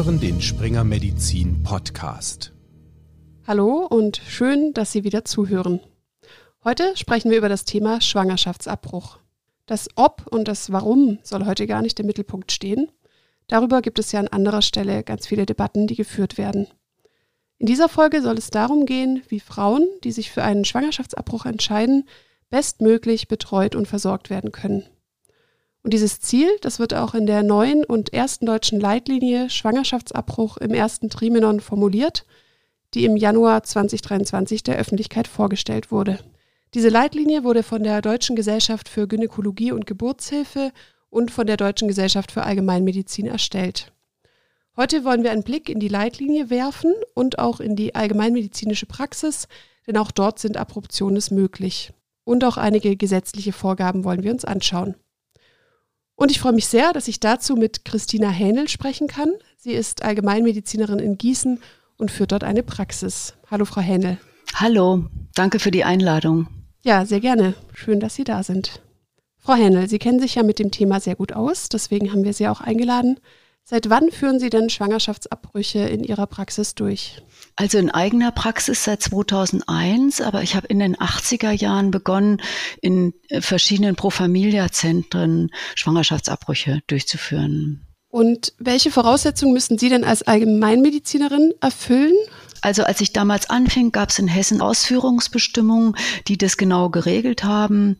hören den Springer Medizin Podcast. Hallo und schön, dass Sie wieder zuhören. Heute sprechen wir über das Thema Schwangerschaftsabbruch. Das Ob und das Warum soll heute gar nicht im Mittelpunkt stehen. Darüber gibt es ja an anderer Stelle ganz viele Debatten, die geführt werden. In dieser Folge soll es darum gehen, wie Frauen, die sich für einen Schwangerschaftsabbruch entscheiden, bestmöglich betreut und versorgt werden können. Und dieses Ziel, das wird auch in der neuen und ersten deutschen Leitlinie Schwangerschaftsabbruch im ersten Trimenon formuliert, die im Januar 2023 der Öffentlichkeit vorgestellt wurde. Diese Leitlinie wurde von der Deutschen Gesellschaft für Gynäkologie und Geburtshilfe und von der Deutschen Gesellschaft für Allgemeinmedizin erstellt. Heute wollen wir einen Blick in die Leitlinie werfen und auch in die allgemeinmedizinische Praxis, denn auch dort sind Abruptionen möglich. Und auch einige gesetzliche Vorgaben wollen wir uns anschauen. Und ich freue mich sehr, dass ich dazu mit Christina Hähnel sprechen kann. Sie ist Allgemeinmedizinerin in Gießen und führt dort eine Praxis. Hallo, Frau Hähnel. Hallo, danke für die Einladung. Ja, sehr gerne. Schön, dass Sie da sind. Frau Hähnel, Sie kennen sich ja mit dem Thema sehr gut aus, deswegen haben wir Sie auch eingeladen. Seit wann führen Sie denn Schwangerschaftsabbrüche in Ihrer Praxis durch? Also in eigener Praxis seit 2001, aber ich habe in den 80er Jahren begonnen, in äh, verschiedenen Pro Familia Zentren Schwangerschaftsabbrüche durchzuführen. Und welche Voraussetzungen müssen Sie denn als Allgemeinmedizinerin erfüllen? Also als ich damals anfing, gab es in Hessen Ausführungsbestimmungen, die das genau geregelt haben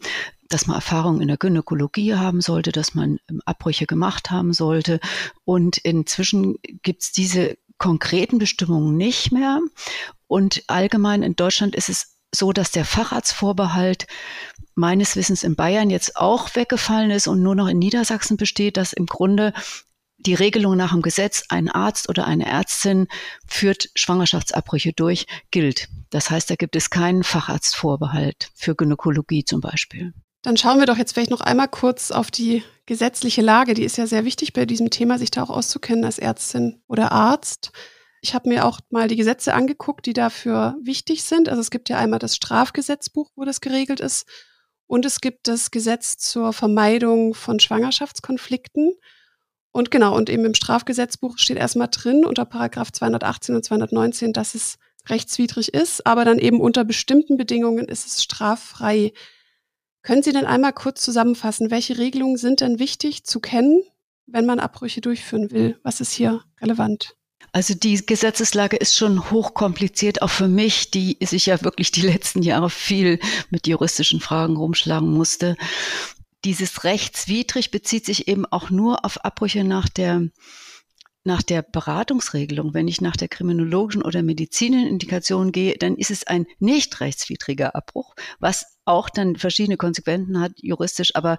dass man Erfahrung in der Gynäkologie haben sollte, dass man ähm, Abbrüche gemacht haben sollte. Und inzwischen gibt's diese konkreten Bestimmungen nicht mehr. Und allgemein in Deutschland ist es so, dass der Facharztvorbehalt meines Wissens in Bayern jetzt auch weggefallen ist und nur noch in Niedersachsen besteht, dass im Grunde die Regelung nach dem Gesetz, ein Arzt oder eine Ärztin führt Schwangerschaftsabbrüche durch, gilt. Das heißt, da gibt es keinen Facharztvorbehalt für Gynäkologie zum Beispiel. Dann schauen wir doch jetzt vielleicht noch einmal kurz auf die gesetzliche Lage. Die ist ja sehr wichtig bei diesem Thema, sich da auch auszukennen als Ärztin oder Arzt. Ich habe mir auch mal die Gesetze angeguckt, die dafür wichtig sind. Also es gibt ja einmal das Strafgesetzbuch, wo das geregelt ist. Und es gibt das Gesetz zur Vermeidung von Schwangerschaftskonflikten. Und genau, und eben im Strafgesetzbuch steht erstmal drin unter Paragraph 218 und 219, dass es rechtswidrig ist, aber dann eben unter bestimmten Bedingungen ist es straffrei. Können Sie denn einmal kurz zusammenfassen, welche Regelungen sind denn wichtig zu kennen, wenn man Abbrüche durchführen will? Was ist hier relevant? Also die Gesetzeslage ist schon hochkompliziert, auch für mich, die sich ja wirklich die letzten Jahre viel mit juristischen Fragen rumschlagen musste. Dieses rechtswidrig bezieht sich eben auch nur auf Abbrüche nach der nach der Beratungsregelung, wenn ich nach der kriminologischen oder medizinischen Indikation gehe, dann ist es ein nicht rechtswidriger Abbruch, was auch dann verschiedene Konsequenzen hat juristisch, aber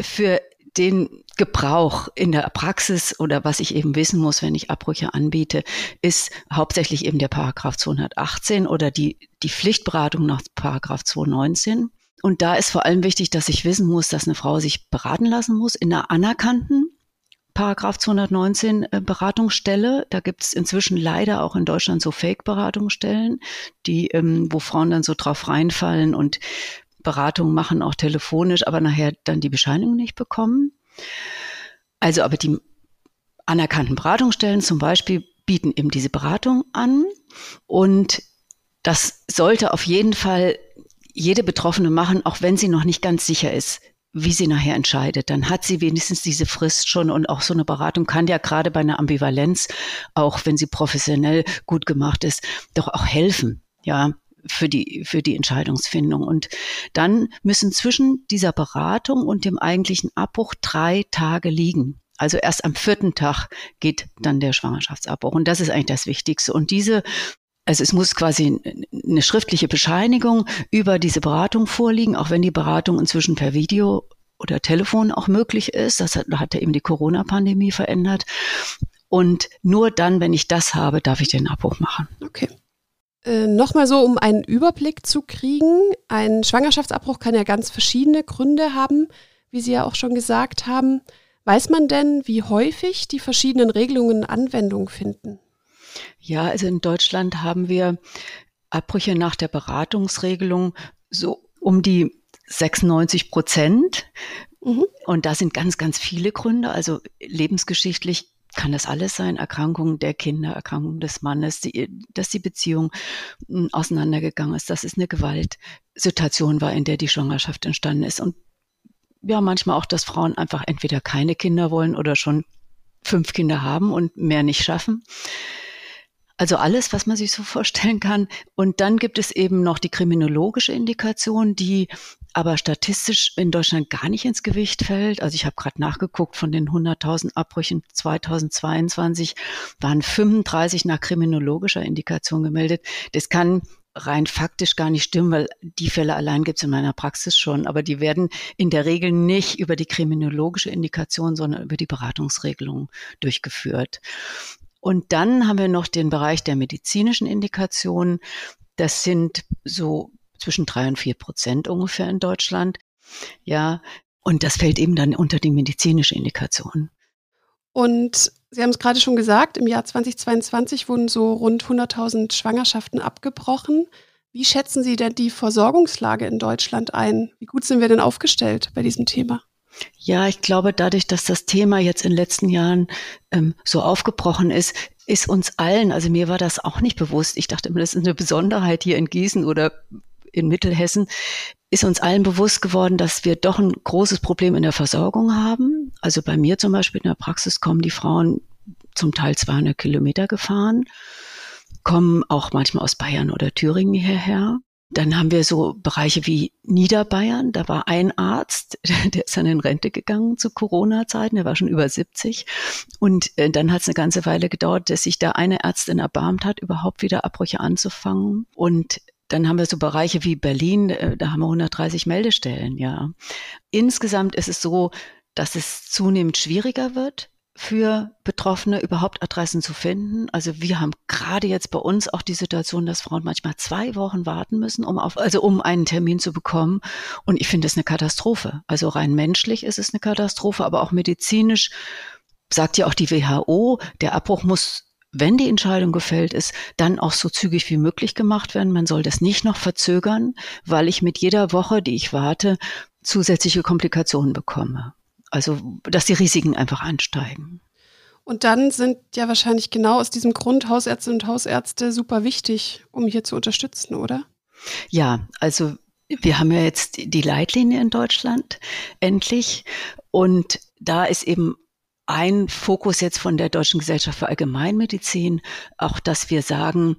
für den Gebrauch in der Praxis oder was ich eben wissen muss, wenn ich Abbrüche anbiete, ist hauptsächlich eben der Paragraph 218 oder die, die Pflichtberatung nach Paragraph 219. Und da ist vor allem wichtig, dass ich wissen muss, dass eine Frau sich beraten lassen muss in einer anerkannten Paragraph 219 äh, Beratungsstelle. Da gibt es inzwischen leider auch in Deutschland so Fake-Beratungsstellen, die, ähm, wo Frauen dann so drauf reinfallen und Beratungen machen, auch telefonisch, aber nachher dann die Bescheinigung nicht bekommen. Also aber die anerkannten Beratungsstellen zum Beispiel bieten eben diese Beratung an und das sollte auf jeden Fall jede Betroffene machen, auch wenn sie noch nicht ganz sicher ist, wie sie nachher entscheidet. Dann hat sie wenigstens diese Frist schon und auch so eine Beratung kann ja gerade bei einer Ambivalenz, auch wenn sie professionell gut gemacht ist, doch auch helfen. Ja, für die, für die Entscheidungsfindung. Und dann müssen zwischen dieser Beratung und dem eigentlichen Abbruch drei Tage liegen. Also erst am vierten Tag geht dann der Schwangerschaftsabbruch. Und das ist eigentlich das Wichtigste. Und diese also es muss quasi eine schriftliche Bescheinigung über diese Beratung vorliegen, auch wenn die Beratung inzwischen per Video oder Telefon auch möglich ist. Das hat, hat ja eben die Corona-Pandemie verändert. Und nur dann, wenn ich das habe, darf ich den Abbruch machen. Okay. Äh, Nochmal so, um einen Überblick zu kriegen. Ein Schwangerschaftsabbruch kann ja ganz verschiedene Gründe haben, wie Sie ja auch schon gesagt haben. Weiß man denn, wie häufig die verschiedenen Regelungen Anwendung finden? Ja, also in Deutschland haben wir Abbrüche nach der Beratungsregelung so um die 96 Prozent. Mhm. Und da sind ganz, ganz viele Gründe. Also lebensgeschichtlich kann das alles sein, Erkrankungen der Kinder, Erkrankungen des Mannes, die, dass die Beziehung hm, auseinandergegangen ist, dass es eine Gewaltsituation war, in der die Schwangerschaft entstanden ist. Und ja, manchmal auch, dass Frauen einfach entweder keine Kinder wollen oder schon fünf Kinder haben und mehr nicht schaffen. Also alles, was man sich so vorstellen kann. Und dann gibt es eben noch die kriminologische Indikation, die aber statistisch in Deutschland gar nicht ins Gewicht fällt. Also ich habe gerade nachgeguckt, von den 100.000 Abbrüchen 2022 waren 35 nach kriminologischer Indikation gemeldet. Das kann rein faktisch gar nicht stimmen, weil die Fälle allein gibt es in meiner Praxis schon, aber die werden in der Regel nicht über die kriminologische Indikation, sondern über die Beratungsregelung durchgeführt. Und dann haben wir noch den Bereich der medizinischen Indikationen. Das sind so zwischen drei und vier Prozent ungefähr in Deutschland. Ja, und das fällt eben dann unter die medizinische Indikation. Und Sie haben es gerade schon gesagt, im Jahr 2022 wurden so rund 100.000 Schwangerschaften abgebrochen. Wie schätzen Sie denn die Versorgungslage in Deutschland ein? Wie gut sind wir denn aufgestellt bei diesem Thema? Ja, ich glaube, dadurch, dass das Thema jetzt in den letzten Jahren ähm, so aufgebrochen ist, ist uns allen, also mir war das auch nicht bewusst. Ich dachte immer, das ist eine Besonderheit hier in Gießen oder in Mittelhessen, ist uns allen bewusst geworden, dass wir doch ein großes Problem in der Versorgung haben. Also bei mir zum Beispiel in der Praxis kommen die Frauen zum Teil 200 Kilometer gefahren, kommen auch manchmal aus Bayern oder Thüringen hierher. Dann haben wir so Bereiche wie Niederbayern. Da war ein Arzt, der ist dann in Rente gegangen zu Corona-Zeiten. Der war schon über 70. Und äh, dann hat es eine ganze Weile gedauert, dass sich da eine Ärztin erbarmt hat, überhaupt wieder Abbrüche anzufangen. Und dann haben wir so Bereiche wie Berlin, äh, da haben wir 130 Meldestellen, ja. Insgesamt ist es so, dass es zunehmend schwieriger wird, für Betroffene überhaupt Adressen zu finden. Also wir haben gerade jetzt bei uns auch die Situation, dass Frauen manchmal zwei Wochen warten müssen, um auf, also um einen Termin zu bekommen. Und ich finde das eine Katastrophe. Also rein menschlich ist es eine Katastrophe, aber auch medizinisch sagt ja auch die WHO, der Abbruch muss wenn die Entscheidung gefällt ist, dann auch so zügig wie möglich gemacht werden. Man soll das nicht noch verzögern, weil ich mit jeder Woche, die ich warte, zusätzliche Komplikationen bekomme. Also, dass die Risiken einfach ansteigen. Und dann sind ja wahrscheinlich genau aus diesem Grund Hausärzte und Hausärzte super wichtig, um hier zu unterstützen, oder? Ja, also wir haben ja jetzt die Leitlinie in Deutschland endlich. Und da ist eben ein Fokus jetzt von der Deutschen Gesellschaft für Allgemeinmedizin, auch dass wir sagen,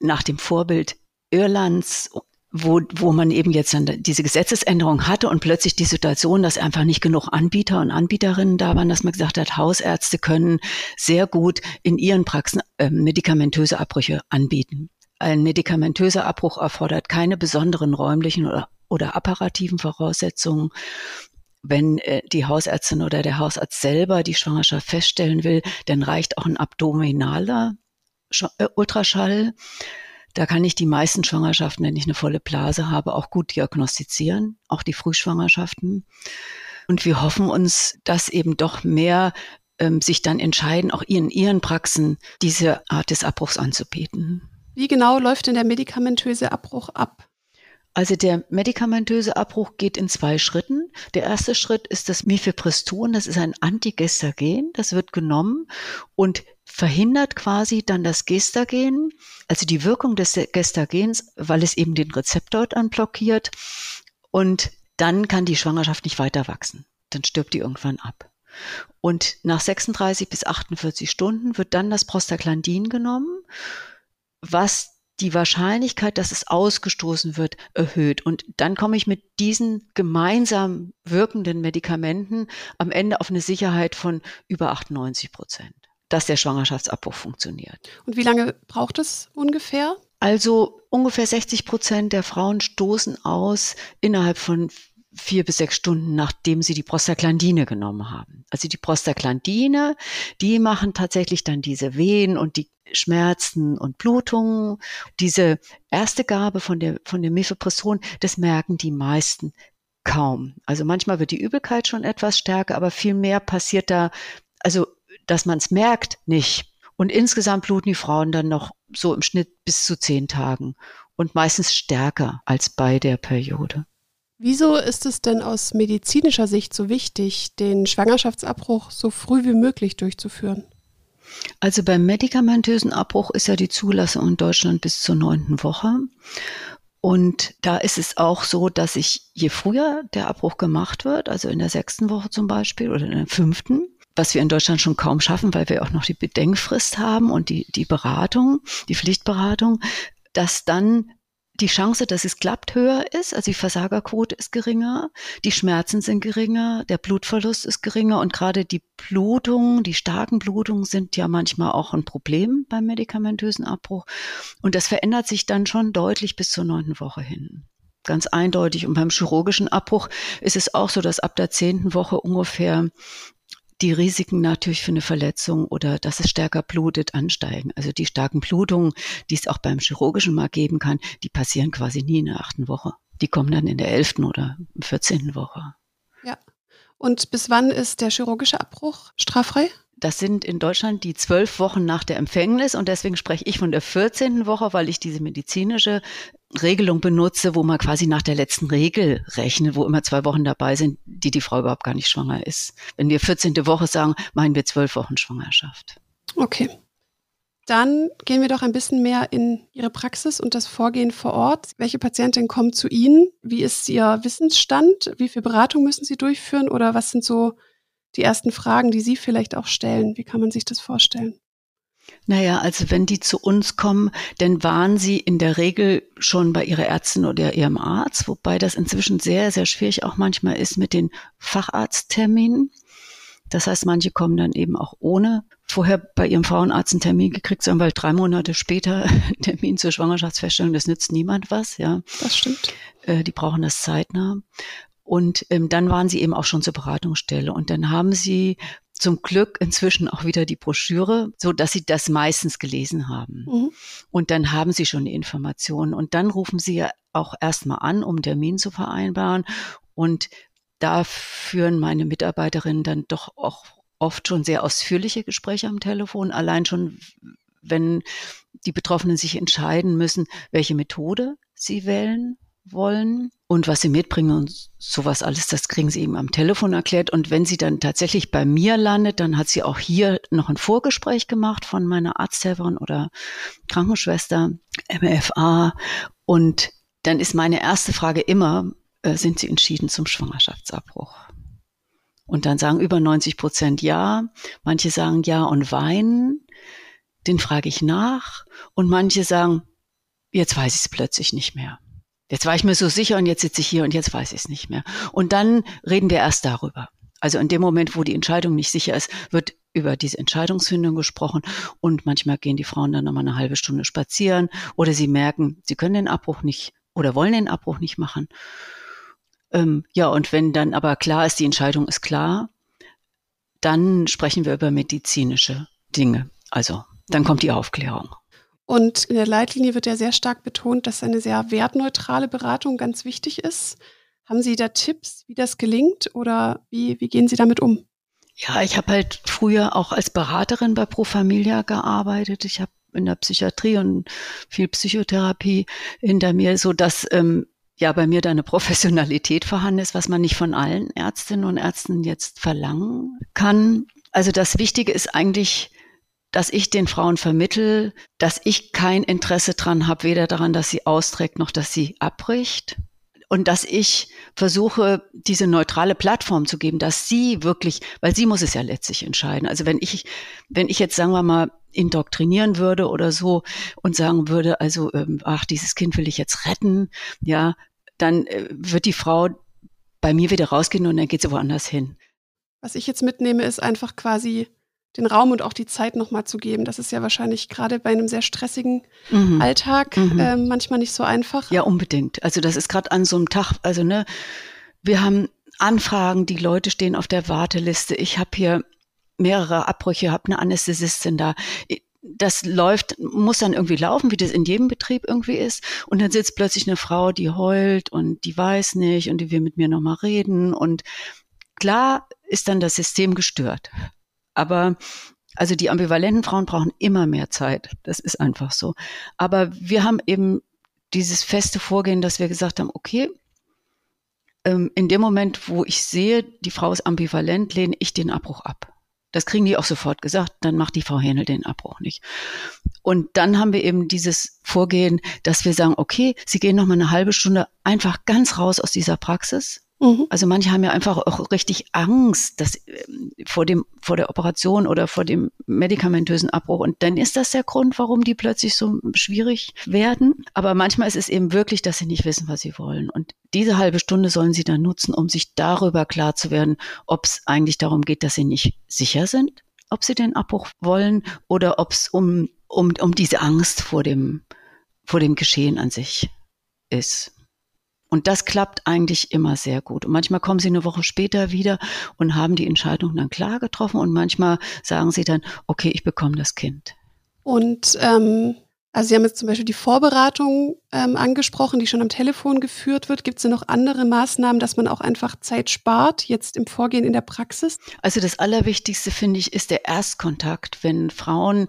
nach dem Vorbild Irlands wo, wo man eben jetzt dann diese Gesetzesänderung hatte und plötzlich die Situation, dass einfach nicht genug Anbieter und Anbieterinnen da waren, dass man gesagt hat, Hausärzte können sehr gut in ihren Praxen äh, medikamentöse Abbrüche anbieten. Ein medikamentöser Abbruch erfordert keine besonderen räumlichen oder, oder apparativen Voraussetzungen. Wenn äh, die Hausärztin oder der Hausarzt selber die Schwangerschaft feststellen will, dann reicht auch ein abdominaler äh, Ultraschall. Da kann ich die meisten Schwangerschaften, wenn ich eine volle Blase habe, auch gut diagnostizieren, auch die Frühschwangerschaften. Und wir hoffen uns, dass eben doch mehr ähm, sich dann entscheiden, auch in ihren Praxen diese Art des Abbruchs anzubieten. Wie genau läuft denn der medikamentöse Abbruch ab? Also der medikamentöse Abbruch geht in zwei Schritten. Der erste Schritt ist das Mifepriston, das ist ein Antigestagen, das wird genommen und verhindert quasi dann das Gestagen, also die Wirkung des Gestagens, weil es eben den Rezeptor dann blockiert und dann kann die Schwangerschaft nicht weiter wachsen. Dann stirbt die irgendwann ab. Und nach 36 bis 48 Stunden wird dann das Prostaglandin genommen, was die Wahrscheinlichkeit, dass es ausgestoßen wird, erhöht. Und dann komme ich mit diesen gemeinsam wirkenden Medikamenten am Ende auf eine Sicherheit von über 98 Prozent, dass der Schwangerschaftsabbruch funktioniert. Und wie lange braucht es ungefähr? Also ungefähr 60 Prozent der Frauen stoßen aus innerhalb von vier bis sechs Stunden, nachdem sie die Prostaglandine genommen haben. Also die Prostaglandine, die machen tatsächlich dann diese Wehen und die Schmerzen und Blutungen. Diese erste Gabe von der, von dem Mifepristron, das merken die meisten kaum. Also manchmal wird die Übelkeit schon etwas stärker, aber viel mehr passiert da, also dass man es merkt, nicht. Und insgesamt bluten die Frauen dann noch so im Schnitt bis zu zehn Tagen und meistens stärker als bei der Periode. Wieso ist es denn aus medizinischer Sicht so wichtig, den Schwangerschaftsabbruch so früh wie möglich durchzuführen? Also beim medikamentösen Abbruch ist ja die Zulassung in Deutschland bis zur neunten Woche. Und da ist es auch so, dass ich, je früher der Abbruch gemacht wird, also in der sechsten Woche zum Beispiel oder in der fünften, was wir in Deutschland schon kaum schaffen, weil wir auch noch die Bedenkfrist haben und die, die Beratung, die Pflichtberatung, dass dann die Chance, dass es klappt, höher ist. Also die Versagerquote ist geringer, die Schmerzen sind geringer, der Blutverlust ist geringer und gerade die Blutungen, die starken Blutungen sind ja manchmal auch ein Problem beim medikamentösen Abbruch. Und das verändert sich dann schon deutlich bis zur neunten Woche hin. Ganz eindeutig. Und beim chirurgischen Abbruch ist es auch so, dass ab der zehnten Woche ungefähr die Risiken natürlich für eine Verletzung oder dass es stärker blutet ansteigen. Also die starken Blutungen, die es auch beim chirurgischen mal geben kann, die passieren quasi nie in der achten Woche. Die kommen dann in der elften oder vierzehnten Woche. Ja. Und bis wann ist der chirurgische Abbruch straffrei? Das sind in Deutschland die zwölf Wochen nach der Empfängnis und deswegen spreche ich von der 14. Woche, weil ich diese medizinische Regelung benutze, wo man quasi nach der letzten Regel rechnet, wo immer zwei Wochen dabei sind, die die Frau überhaupt gar nicht schwanger ist. Wenn wir 14. Woche sagen, meinen wir zwölf Wochen Schwangerschaft. Okay. Dann gehen wir doch ein bisschen mehr in Ihre Praxis und das Vorgehen vor Ort. Welche Patientin kommt zu Ihnen? Wie ist Ihr Wissensstand? Wie viel Beratung müssen Sie durchführen? Oder was sind so die ersten Fragen, die Sie vielleicht auch stellen. Wie kann man sich das vorstellen? Naja, also wenn die zu uns kommen, dann waren sie in der Regel schon bei ihrer Ärztin oder ihrem Arzt, wobei das inzwischen sehr, sehr schwierig auch manchmal ist mit den Facharztterminen. Das heißt, manche kommen dann eben auch ohne vorher bei ihrem Frauenarzt einen Termin gekriegt zu haben, weil drei Monate später Termin zur Schwangerschaftsfeststellung, das nützt niemand was, ja. Das stimmt. Äh, die brauchen das zeitnah. Und ähm, dann waren sie eben auch schon zur Beratungsstelle. Und dann haben sie zum Glück inzwischen auch wieder die Broschüre, so dass sie das meistens gelesen haben. Mhm. Und dann haben sie schon die Informationen. Und dann rufen sie ja auch erstmal an, um einen Termin zu vereinbaren. Und da führen meine Mitarbeiterinnen dann doch auch oft schon sehr ausführliche Gespräche am Telefon. Allein schon, wenn die Betroffenen sich entscheiden müssen, welche Methode sie wählen wollen und was sie mitbringen und sowas alles, das kriegen sie eben am Telefon erklärt. Und wenn sie dann tatsächlich bei mir landet, dann hat sie auch hier noch ein Vorgespräch gemacht von meiner Arzthelferin oder Krankenschwester, MFA. Und dann ist meine erste Frage immer, äh, sind Sie entschieden zum Schwangerschaftsabbruch? Und dann sagen über 90 Prozent ja. Manche sagen ja und weinen. Den frage ich nach. Und manche sagen, jetzt weiß ich es plötzlich nicht mehr. Jetzt war ich mir so sicher und jetzt sitze ich hier und jetzt weiß ich es nicht mehr. Und dann reden wir erst darüber. Also in dem Moment, wo die Entscheidung nicht sicher ist, wird über diese Entscheidungsfindung gesprochen und manchmal gehen die Frauen dann nochmal eine halbe Stunde spazieren oder sie merken, sie können den Abbruch nicht oder wollen den Abbruch nicht machen. Ähm, ja, und wenn dann aber klar ist, die Entscheidung ist klar, dann sprechen wir über medizinische Dinge. Also dann kommt die Aufklärung. Und in der Leitlinie wird ja sehr stark betont, dass eine sehr wertneutrale Beratung ganz wichtig ist. Haben Sie da Tipps, wie das gelingt oder wie, wie gehen Sie damit um? Ja, ich habe halt früher auch als Beraterin bei Pro Familia gearbeitet. Ich habe in der Psychiatrie und viel Psychotherapie hinter mir, so dass ähm, ja bei mir da eine Professionalität vorhanden ist, was man nicht von allen Ärztinnen und Ärzten jetzt verlangen kann. Also das Wichtige ist eigentlich dass ich den Frauen vermittel, dass ich kein Interesse dran habe, weder daran, dass sie austrägt, noch dass sie abbricht. Und dass ich versuche, diese neutrale Plattform zu geben, dass sie wirklich, weil sie muss es ja letztlich entscheiden. Also wenn ich, wenn ich jetzt, sagen wir mal, indoktrinieren würde oder so und sagen würde, also, ähm, ach, dieses Kind will ich jetzt retten, ja, dann äh, wird die Frau bei mir wieder rausgehen und dann geht sie woanders hin. Was ich jetzt mitnehme, ist einfach quasi den Raum und auch die Zeit nochmal zu geben. Das ist ja wahrscheinlich gerade bei einem sehr stressigen mhm. Alltag mhm. Äh, manchmal nicht so einfach. Ja, unbedingt. Also das ist gerade an so einem Tag, also ne, wir haben Anfragen, die Leute stehen auf der Warteliste. Ich habe hier mehrere Abbrüche, habe eine Anästhesistin da. Das läuft, muss dann irgendwie laufen, wie das in jedem Betrieb irgendwie ist. Und dann sitzt plötzlich eine Frau, die heult und die weiß nicht und die will mit mir nochmal reden. Und klar ist dann das System gestört. Aber also die ambivalenten Frauen brauchen immer mehr Zeit. Das ist einfach so. Aber wir haben eben dieses feste Vorgehen, dass wir gesagt haben, okay, ähm, in dem Moment, wo ich sehe, die Frau ist ambivalent, lehne ich den Abbruch ab. Das kriegen die auch sofort gesagt, dann macht die Frau Hähnel den Abbruch nicht. Und dann haben wir eben dieses Vorgehen, dass wir sagen, okay, Sie gehen noch mal eine halbe Stunde einfach ganz raus aus dieser Praxis Mhm. Also manche haben ja einfach auch richtig Angst dass, ähm, vor, dem, vor der Operation oder vor dem medikamentösen Abbruch. Und dann ist das der Grund, warum die plötzlich so schwierig werden. Aber manchmal ist es eben wirklich, dass sie nicht wissen, was sie wollen. Und diese halbe Stunde sollen sie dann nutzen, um sich darüber klar zu werden, ob es eigentlich darum geht, dass sie nicht sicher sind, ob sie den Abbruch wollen oder ob es um, um, um diese Angst vor dem, vor dem Geschehen an sich ist. Und das klappt eigentlich immer sehr gut. Und manchmal kommen sie eine Woche später wieder und haben die Entscheidung dann klar getroffen. Und manchmal sagen sie dann, okay, ich bekomme das Kind. Und ähm, also Sie haben jetzt zum Beispiel die Vorberatung ähm, angesprochen, die schon am Telefon geführt wird. Gibt es denn noch andere Maßnahmen, dass man auch einfach Zeit spart, jetzt im Vorgehen in der Praxis? Also das Allerwichtigste, finde ich, ist der Erstkontakt. Wenn Frauen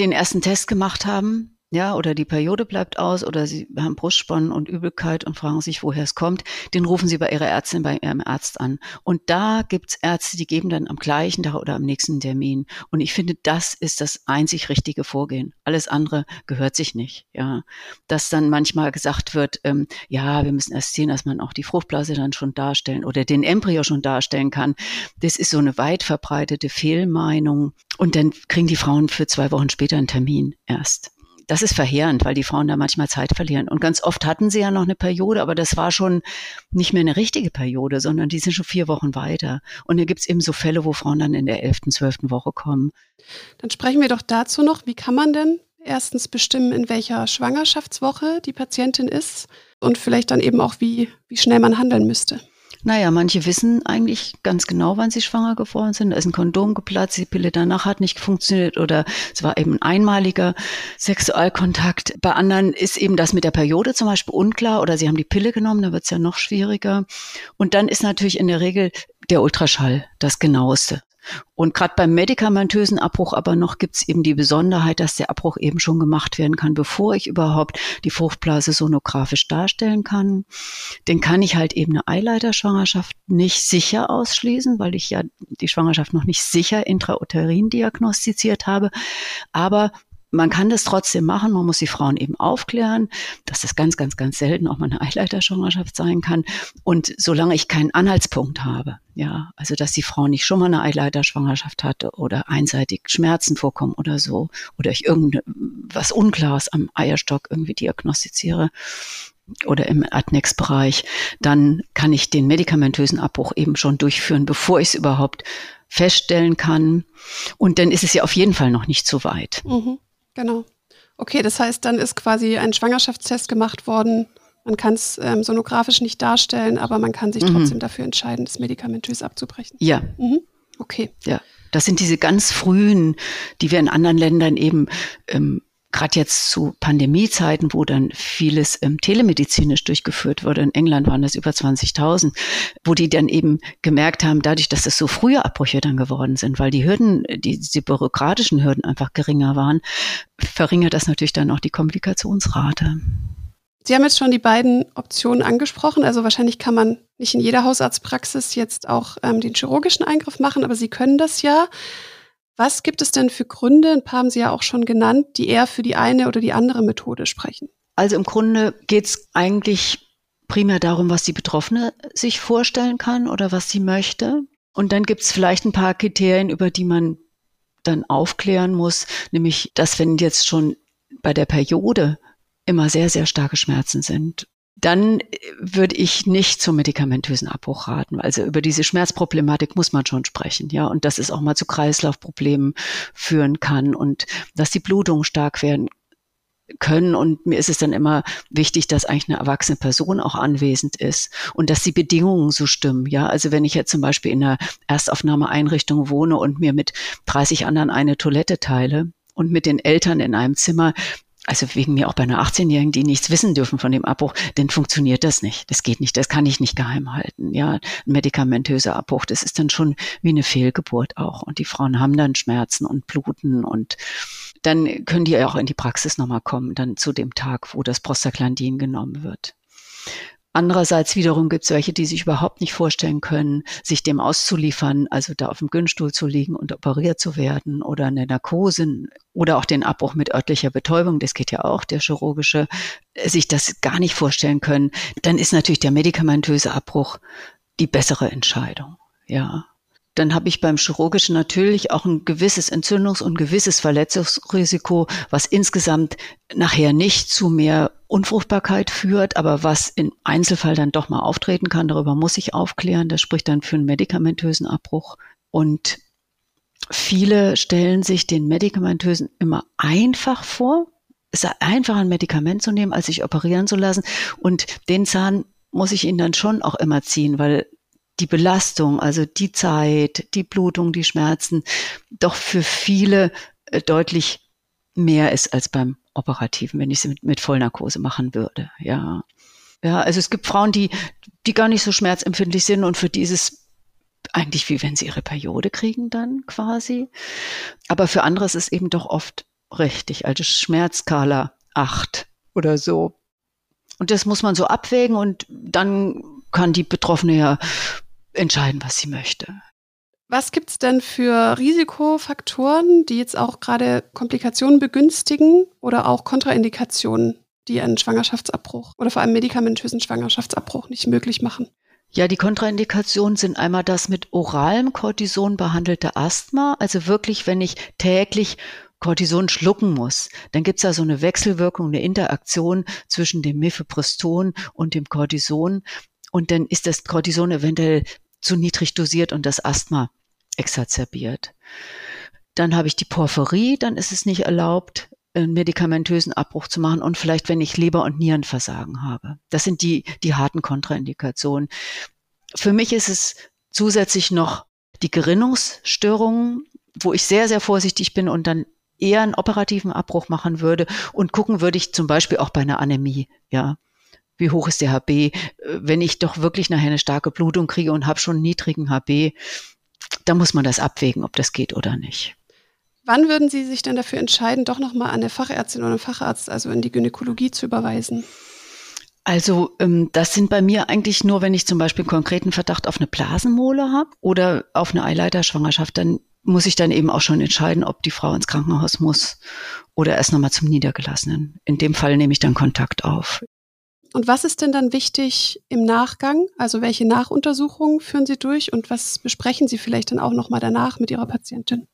den ersten Test gemacht haben, ja, oder die Periode bleibt aus oder sie haben Brustspannen und Übelkeit und fragen sich, woher es kommt, den rufen sie bei ihrer Ärztin, bei ihrem Arzt an. Und da gibt's Ärzte, die geben dann am gleichen Tag oder am nächsten Termin. Und ich finde, das ist das einzig richtige Vorgehen. Alles andere gehört sich nicht. Ja, dass dann manchmal gesagt wird, ähm, ja, wir müssen erst sehen, dass man auch die Fruchtblase dann schon darstellen oder den Embryo schon darstellen kann. Das ist so eine weit verbreitete Fehlmeinung. Und dann kriegen die Frauen für zwei Wochen später einen Termin erst das ist verheerend, weil die Frauen da manchmal Zeit verlieren. Und ganz oft hatten sie ja noch eine Periode, aber das war schon nicht mehr eine richtige Periode, sondern die sind schon vier Wochen weiter. Und da gibt's eben so Fälle, wo Frauen dann in der elften, zwölften Woche kommen. Dann sprechen wir doch dazu noch, wie kann man denn erstens bestimmen, in welcher Schwangerschaftswoche die Patientin ist und vielleicht dann eben auch, wie, wie schnell man handeln müsste. Naja, manche wissen eigentlich ganz genau, wann sie schwanger geworden sind. Da ist ein Kondom geplatzt, die Pille danach hat nicht funktioniert oder es war eben ein einmaliger Sexualkontakt. Bei anderen ist eben das mit der Periode zum Beispiel unklar oder sie haben die Pille genommen, da wird es ja noch schwieriger. Und dann ist natürlich in der Regel der Ultraschall das genaueste. Und gerade beim medikamentösen Abbruch aber noch gibt es eben die Besonderheit, dass der Abbruch eben schon gemacht werden kann, bevor ich überhaupt die Fruchtblase sonografisch darstellen kann. Den kann ich halt eben eine Eileiterschwangerschaft nicht sicher ausschließen, weil ich ja die Schwangerschaft noch nicht sicher intrauterin diagnostiziert habe. Aber man kann das trotzdem machen, man muss die Frauen eben aufklären, dass das ganz, ganz, ganz selten auch mal eine Eileiterschwangerschaft sein kann. Und solange ich keinen Anhaltspunkt habe, ja, also dass die Frau nicht schon mal eine Eileiterschwangerschaft hatte oder einseitig Schmerzen vorkommen oder so, oder ich irgendwas Unklares am Eierstock irgendwie diagnostiziere, oder im Adnex-Bereich, dann kann ich den medikamentösen Abbruch eben schon durchführen, bevor ich es überhaupt feststellen kann. Und dann ist es ja auf jeden Fall noch nicht zu weit. Mhm. Genau. Okay, das heißt, dann ist quasi ein Schwangerschaftstest gemacht worden. Man kann es ähm, sonografisch nicht darstellen, aber man kann sich mhm. trotzdem dafür entscheiden, das medikamentös abzubrechen. Ja. Mhm. Okay. Ja. Das sind diese ganz frühen, die wir in anderen Ländern eben ähm, gerade jetzt zu Pandemiezeiten, wo dann vieles ähm, telemedizinisch durchgeführt wurde, in England waren das über 20.000, wo die dann eben gemerkt haben, dadurch, dass es so frühe Abbrüche dann geworden sind, weil die Hürden, die, die bürokratischen Hürden einfach geringer waren, verringert das natürlich dann auch die Komplikationsrate. Sie haben jetzt schon die beiden Optionen angesprochen. Also wahrscheinlich kann man nicht in jeder Hausarztpraxis jetzt auch ähm, den chirurgischen Eingriff machen, aber Sie können das ja. Was gibt es denn für Gründe, ein paar haben Sie ja auch schon genannt, die eher für die eine oder die andere Methode sprechen? Also im Grunde geht es eigentlich primär darum, was die Betroffene sich vorstellen kann oder was sie möchte. Und dann gibt es vielleicht ein paar Kriterien, über die man dann aufklären muss, nämlich, dass wenn jetzt schon bei der Periode immer sehr, sehr starke Schmerzen sind dann würde ich nicht zum medikamentösen Abbruch raten. Also über diese Schmerzproblematik muss man schon sprechen, ja, und dass es auch mal zu Kreislaufproblemen führen kann und dass die Blutungen stark werden können. Und mir ist es dann immer wichtig, dass eigentlich eine erwachsene Person auch anwesend ist und dass die Bedingungen so stimmen. Ja, also wenn ich jetzt zum Beispiel in einer Erstaufnahmeeinrichtung wohne und mir mit 30 anderen eine Toilette teile, und mit den Eltern in einem Zimmer, also wegen mir auch bei einer 18-Jährigen, die nichts wissen dürfen von dem Abbruch, dann funktioniert das nicht. Das geht nicht, das kann ich nicht geheim halten. Ja, ein medikamentöser Abbruch, das ist dann schon wie eine Fehlgeburt auch. Und die Frauen haben dann Schmerzen und Bluten und dann können die auch in die Praxis nochmal kommen, dann zu dem Tag, wo das Prostaglandin genommen wird. Andererseits wiederum gibt es welche, die sich überhaupt nicht vorstellen können, sich dem auszuliefern, also da auf dem Gynstuhl zu liegen und operiert zu werden oder eine Narkose oder auch den Abbruch mit örtlicher Betäubung, das geht ja auch, der chirurgische, sich das gar nicht vorstellen können. Dann ist natürlich der medikamentöse Abbruch die bessere Entscheidung. Ja. Dann habe ich beim chirurgischen natürlich auch ein gewisses Entzündungs- und gewisses Verletzungsrisiko, was insgesamt nachher nicht zu mehr Unfruchtbarkeit führt, aber was im Einzelfall dann doch mal auftreten kann. Darüber muss ich aufklären. Das spricht dann für einen medikamentösen Abbruch. Und viele stellen sich den medikamentösen immer einfach vor. Es ist einfach ein Medikament zu nehmen, als sich operieren zu lassen. Und den Zahn muss ich ihnen dann schon auch immer ziehen, weil die Belastung, also die Zeit, die Blutung, die Schmerzen doch für viele äh, deutlich mehr ist als beim Operativen, wenn ich es mit, mit Vollnarkose machen würde. Ja. Ja, also es gibt Frauen, die, die gar nicht so schmerzempfindlich sind und für dieses eigentlich wie wenn sie ihre Periode kriegen dann quasi. Aber für andere ist es eben doch oft richtig, also Schmerzskala 8 oder so. Und das muss man so abwägen und dann kann die Betroffene ja entscheiden, was sie möchte. Was gibt es denn für Risikofaktoren, die jetzt auch gerade Komplikationen begünstigen oder auch Kontraindikationen, die einen Schwangerschaftsabbruch oder vor allem medikamentösen Schwangerschaftsabbruch nicht möglich machen? Ja, die Kontraindikationen sind einmal das mit oralem Cortison behandelte Asthma, also wirklich, wenn ich täglich Cortison schlucken muss, dann gibt es da so eine Wechselwirkung, eine Interaktion zwischen dem Mifepriston und dem Cortison. Und dann ist das Cortison eventuell zu niedrig dosiert und das Asthma exacerbiert. Dann habe ich die Porphyrie, dann ist es nicht erlaubt, einen medikamentösen Abbruch zu machen und vielleicht, wenn ich Leber- und Nierenversagen habe. Das sind die, die harten Kontraindikationen. Für mich ist es zusätzlich noch die Gerinnungsstörungen, wo ich sehr, sehr vorsichtig bin und dann eher einen operativen Abbruch machen würde und gucken würde ich zum Beispiel auch bei einer Anämie, ja wie hoch ist der HB, wenn ich doch wirklich nachher eine starke Blutung kriege und habe schon einen niedrigen HB, da muss man das abwägen, ob das geht oder nicht. Wann würden Sie sich denn dafür entscheiden, doch nochmal an eine Fachärztin oder einen Facharzt, also in die Gynäkologie zu überweisen? Also ähm, das sind bei mir eigentlich nur, wenn ich zum Beispiel einen konkreten Verdacht auf eine Blasenmole habe oder auf eine Eileiterschwangerschaft, dann muss ich dann eben auch schon entscheiden, ob die Frau ins Krankenhaus muss oder erst nochmal zum Niedergelassenen. In dem Fall nehme ich dann Kontakt auf. Und was ist denn dann wichtig im Nachgang? Also welche Nachuntersuchungen führen Sie durch und was besprechen Sie vielleicht dann auch nochmal danach mit Ihrer Patientin?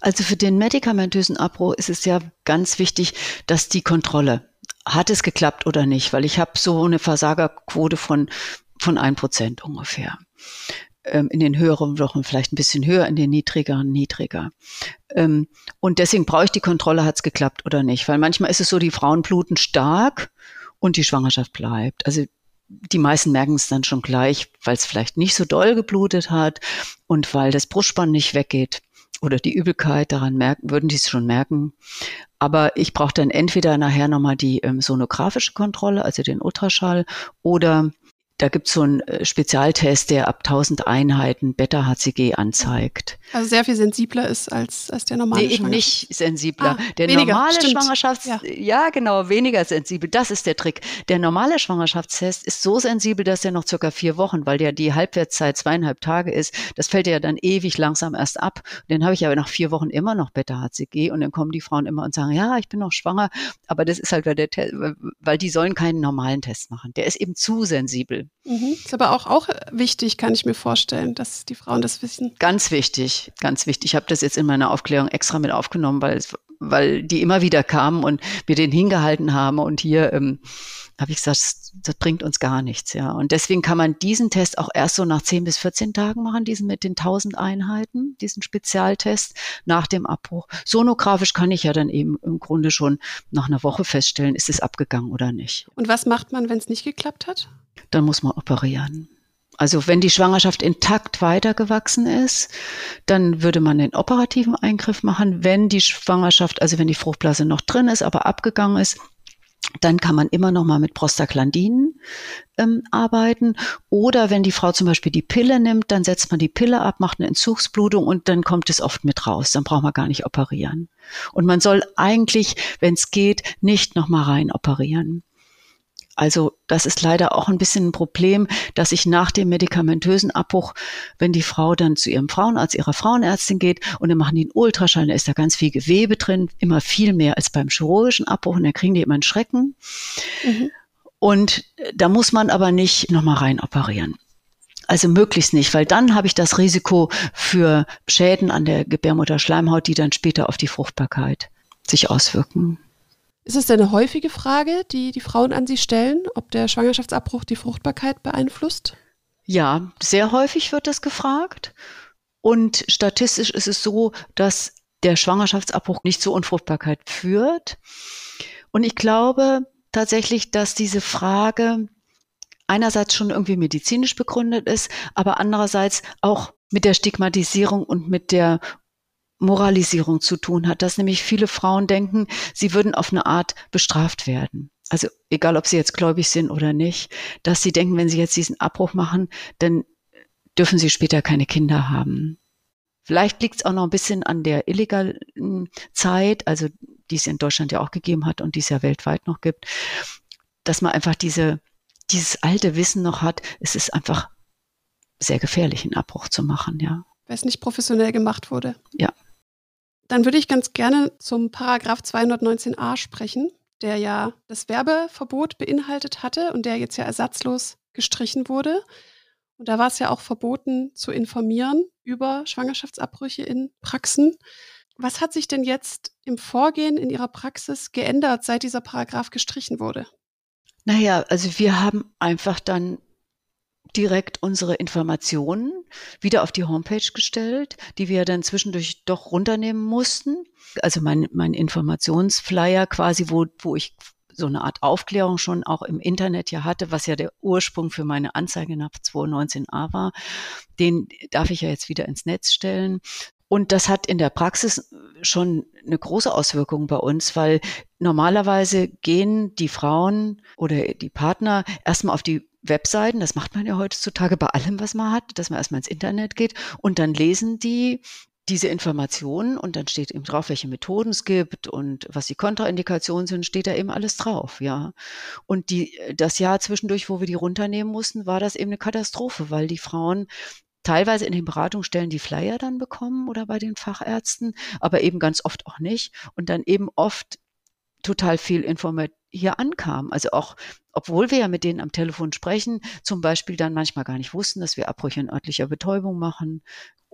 Also für den medikamentösen Abbruch ist es ja ganz wichtig, dass die Kontrolle, hat es geklappt oder nicht, weil ich habe so eine Versagerquote von, von ein Prozent ungefähr ähm, in den höheren Wochen vielleicht ein bisschen höher, in den niedrigeren niedriger. Ähm, und deswegen brauche ich die Kontrolle, hat es geklappt oder nicht. Weil manchmal ist es so, die Frauen bluten stark und die Schwangerschaft bleibt. Also die meisten merken es dann schon gleich, weil es vielleicht nicht so doll geblutet hat und weil das Brustspann nicht weggeht oder die Übelkeit, daran merken, würden die es schon merken. Aber ich brauche dann entweder nachher nochmal die ähm, sonografische Kontrolle, also den Ultraschall, oder da gibt es so einen äh, Spezialtest, der ab 1000 Einheiten Beta-HCG anzeigt. Also sehr viel sensibler ist als, als der normale Nee, eben nicht sensibler. Ah, der weniger, normale stimmt. Schwangerschafts... Ja. ja. genau, weniger sensibel. Das ist der Trick. Der normale Schwangerschaftstest ist so sensibel, dass er noch circa vier Wochen, weil ja die Halbwertszeit zweieinhalb Tage ist, das fällt ja dann ewig langsam erst ab. Den habe ich aber nach vier Wochen immer noch Beta-HCG und dann kommen die Frauen immer und sagen, ja, ich bin noch schwanger. Aber das ist halt, weil, der weil die sollen keinen normalen Test machen. Der ist eben zu sensibel. Mhm. Ist aber auch, auch wichtig, kann ich mir vorstellen, dass die Frauen das wissen. Ganz wichtig, ganz wichtig. Ich habe das jetzt in meiner Aufklärung extra mit aufgenommen, weil, weil die immer wieder kamen und mir den hingehalten haben und hier ähm, habe ich gesagt, das, das, bringt uns gar nichts, ja. Und deswegen kann man diesen Test auch erst so nach 10 bis 14 Tagen machen, diesen mit den 1000 Einheiten, diesen Spezialtest nach dem Abbruch. Sonografisch kann ich ja dann eben im Grunde schon nach einer Woche feststellen, ist es abgegangen oder nicht. Und was macht man, wenn es nicht geklappt hat? dann muss man operieren. Also wenn die Schwangerschaft intakt weitergewachsen ist, dann würde man den operativen Eingriff machen. Wenn die Schwangerschaft, also wenn die Fruchtblase noch drin ist, aber abgegangen ist, dann kann man immer noch mal mit Prostaglandinen ähm, arbeiten. Oder wenn die Frau zum Beispiel die Pille nimmt, dann setzt man die Pille ab, macht eine Entzugsblutung und dann kommt es oft mit raus. Dann braucht man gar nicht operieren. Und man soll eigentlich, wenn es geht, nicht noch mal rein operieren. Also das ist leider auch ein bisschen ein Problem, dass ich nach dem medikamentösen Abbruch, wenn die Frau dann zu ihrem Frauenarzt, ihrer Frauenärztin geht und dann machen die einen Ultraschall, da ist da ganz viel Gewebe drin, immer viel mehr als beim chirurgischen Abbruch und dann kriegen die immer einen Schrecken. Mhm. Und da muss man aber nicht nochmal rein operieren. Also möglichst nicht, weil dann habe ich das Risiko für Schäden an der Gebärmutterschleimhaut, die dann später auf die Fruchtbarkeit sich auswirken. Ist es denn eine häufige Frage, die die Frauen an Sie stellen, ob der Schwangerschaftsabbruch die Fruchtbarkeit beeinflusst? Ja, sehr häufig wird das gefragt. Und statistisch ist es so, dass der Schwangerschaftsabbruch nicht zur Unfruchtbarkeit führt. Und ich glaube tatsächlich, dass diese Frage einerseits schon irgendwie medizinisch begründet ist, aber andererseits auch mit der Stigmatisierung und mit der Moralisierung zu tun hat, dass nämlich viele Frauen denken, sie würden auf eine Art bestraft werden. Also egal, ob sie jetzt gläubig sind oder nicht, dass sie denken, wenn sie jetzt diesen Abbruch machen, dann dürfen sie später keine Kinder haben. Vielleicht liegt es auch noch ein bisschen an der illegalen Zeit, also die es in Deutschland ja auch gegeben hat und die es ja weltweit noch gibt, dass man einfach diese, dieses alte Wissen noch hat, es ist einfach sehr gefährlich, einen Abbruch zu machen, ja. Weil es nicht professionell gemacht wurde. Ja. Dann würde ich ganz gerne zum Paragraph 219a sprechen, der ja das Werbeverbot beinhaltet hatte und der jetzt ja ersatzlos gestrichen wurde. Und da war es ja auch verboten zu informieren über Schwangerschaftsabbrüche in Praxen. Was hat sich denn jetzt im Vorgehen in Ihrer Praxis geändert, seit dieser Paragraph gestrichen wurde? Naja, also wir haben einfach dann direkt unsere Informationen wieder auf die Homepage gestellt, die wir dann zwischendurch doch runternehmen mussten. Also mein, mein Informationsflyer quasi, wo, wo ich so eine Art Aufklärung schon auch im Internet ja hatte, was ja der Ursprung für meine Anzeige nach 219a war, den darf ich ja jetzt wieder ins Netz stellen. Und das hat in der Praxis schon eine große Auswirkung bei uns, weil normalerweise gehen die Frauen oder die Partner erstmal auf die Webseiten, das macht man ja heutzutage bei allem, was man hat, dass man erstmal ins Internet geht und dann lesen die diese Informationen und dann steht eben drauf, welche Methoden es gibt und was die Kontraindikationen sind, steht da eben alles drauf, ja. Und die, das Jahr zwischendurch, wo wir die runternehmen mussten, war das eben eine Katastrophe, weil die Frauen teilweise in den Beratungsstellen die Flyer dann bekommen oder bei den Fachärzten, aber eben ganz oft auch nicht und dann eben oft total viel Informat hier ankam. Also auch, obwohl wir ja mit denen am Telefon sprechen, zum Beispiel dann manchmal gar nicht wussten, dass wir Abbrüche in örtlicher Betäubung machen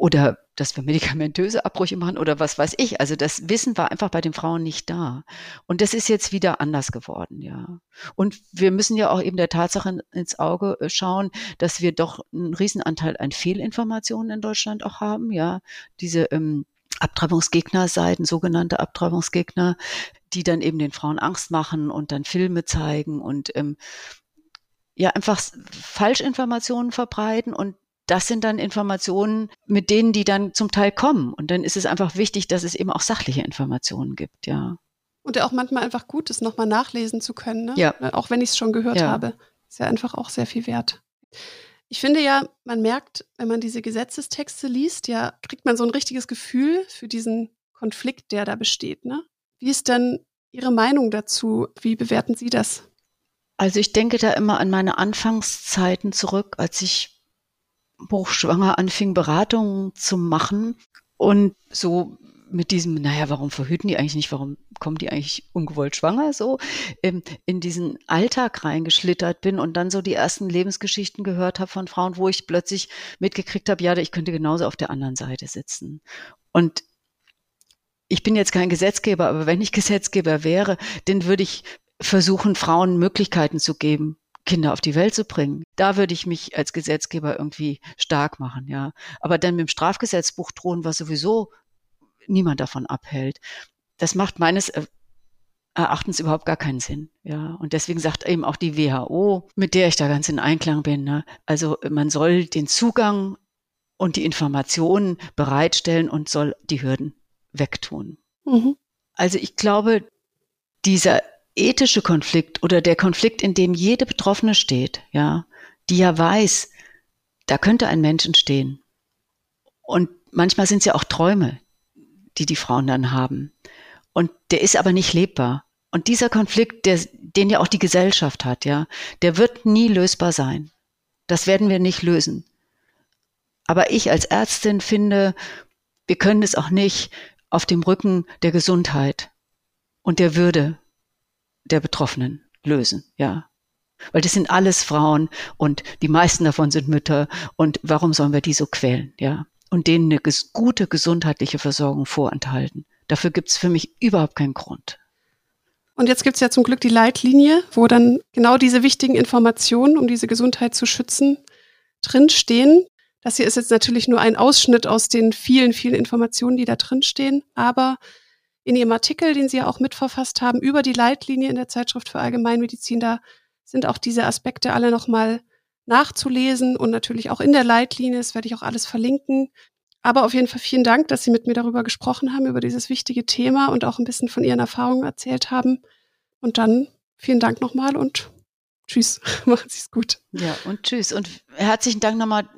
oder dass wir medikamentöse Abbrüche machen oder was weiß ich. Also das Wissen war einfach bei den Frauen nicht da. Und das ist jetzt wieder anders geworden, ja. Und wir müssen ja auch eben der Tatsache ins Auge äh, schauen, dass wir doch einen Riesenanteil an Fehlinformationen in Deutschland auch haben, ja. Diese ähm, Abtreibungsgegnerseiten, sogenannte Abtreibungsgegner, die dann eben den Frauen Angst machen und dann Filme zeigen und ähm, ja einfach Falschinformationen verbreiten und das sind dann Informationen, mit denen die dann zum Teil kommen. Und dann ist es einfach wichtig, dass es eben auch sachliche Informationen gibt, ja. Und ja auch manchmal einfach gut ist, nochmal nachlesen zu können, ne? Ja. Auch wenn ich es schon gehört ja. habe. Ist ja einfach auch sehr viel wert. Ich finde ja, man merkt, wenn man diese Gesetzestexte liest, ja, kriegt man so ein richtiges Gefühl für diesen Konflikt, der da besteht. Ne? Wie ist denn Ihre Meinung dazu? Wie bewerten Sie das? Also ich denke da immer an meine Anfangszeiten zurück, als ich hochschwanger anfing, Beratungen zu machen und so mit diesem, naja, warum verhüten die eigentlich nicht, warum kommen die eigentlich ungewollt schwanger, so ähm, in diesen Alltag reingeschlittert bin und dann so die ersten Lebensgeschichten gehört habe von Frauen, wo ich plötzlich mitgekriegt habe, ja, ich könnte genauso auf der anderen Seite sitzen. Und ich bin jetzt kein Gesetzgeber, aber wenn ich Gesetzgeber wäre, dann würde ich versuchen, Frauen Möglichkeiten zu geben, Kinder auf die Welt zu bringen. Da würde ich mich als Gesetzgeber irgendwie stark machen, ja. Aber dann mit dem Strafgesetzbuch drohen, was sowieso niemand davon abhält. Das macht meines Erachtens überhaupt gar keinen Sinn. Ja, und deswegen sagt eben auch die WHO, mit der ich da ganz in Einklang bin, ne? also man soll den Zugang und die Informationen bereitstellen und soll die Hürden wegtun. Mhm. Also ich glaube, dieser ethische Konflikt oder der Konflikt, in dem jede Betroffene steht, ja, die ja weiß, da könnte ein Mensch entstehen. Und manchmal sind es ja auch Träume, die die Frauen dann haben. Und der ist aber nicht lebbar. Und dieser Konflikt, der, den ja auch die Gesellschaft hat, ja, der wird nie lösbar sein. Das werden wir nicht lösen. Aber ich als Ärztin finde, wir können es auch nicht auf dem Rücken der Gesundheit und der Würde der Betroffenen lösen, ja. Weil das sind alles Frauen und die meisten davon sind Mütter und warum sollen wir die so quälen, ja? Und denen eine gute gesundheitliche Versorgung vorenthalten. Dafür gibt es für mich überhaupt keinen Grund. Und jetzt gibt es ja zum Glück die Leitlinie, wo dann genau diese wichtigen Informationen, um diese Gesundheit zu schützen, drinstehen. Das hier ist jetzt natürlich nur ein Ausschnitt aus den vielen, vielen Informationen, die da drinstehen. Aber in Ihrem Artikel, den Sie ja auch mitverfasst haben, über die Leitlinie in der Zeitschrift für Allgemeinmedizin, da sind auch diese Aspekte alle nochmal nachzulesen und natürlich auch in der Leitlinie. Das werde ich auch alles verlinken. Aber auf jeden Fall vielen Dank, dass Sie mit mir darüber gesprochen haben, über dieses wichtige Thema und auch ein bisschen von Ihren Erfahrungen erzählt haben. Und dann vielen Dank nochmal und tschüss. Machen Sie es gut. Ja, und tschüss. Und herzlichen Dank nochmal,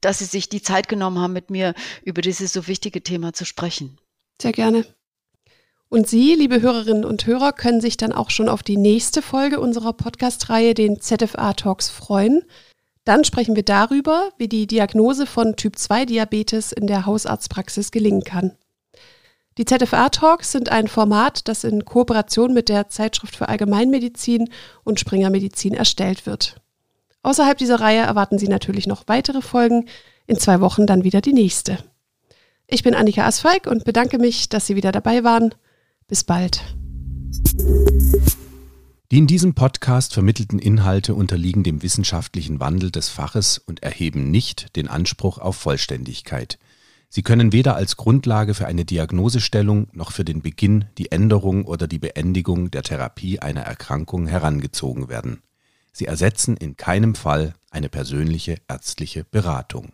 dass Sie sich die Zeit genommen haben, mit mir über dieses so wichtige Thema zu sprechen. Sehr gerne. Und Sie, liebe Hörerinnen und Hörer, können sich dann auch schon auf die nächste Folge unserer Podcast-Reihe, den ZFA Talks, freuen. Dann sprechen wir darüber, wie die Diagnose von Typ-2-Diabetes in der Hausarztpraxis gelingen kann. Die ZFA Talks sind ein Format, das in Kooperation mit der Zeitschrift für Allgemeinmedizin und Springer Medizin erstellt wird. Außerhalb dieser Reihe erwarten Sie natürlich noch weitere Folgen, in zwei Wochen dann wieder die nächste. Ich bin Annika Asfalk und bedanke mich, dass Sie wieder dabei waren. Bis bald. Die in diesem Podcast vermittelten Inhalte unterliegen dem wissenschaftlichen Wandel des Faches und erheben nicht den Anspruch auf Vollständigkeit. Sie können weder als Grundlage für eine Diagnosestellung noch für den Beginn, die Änderung oder die Beendigung der Therapie einer Erkrankung herangezogen werden. Sie ersetzen in keinem Fall eine persönliche ärztliche Beratung.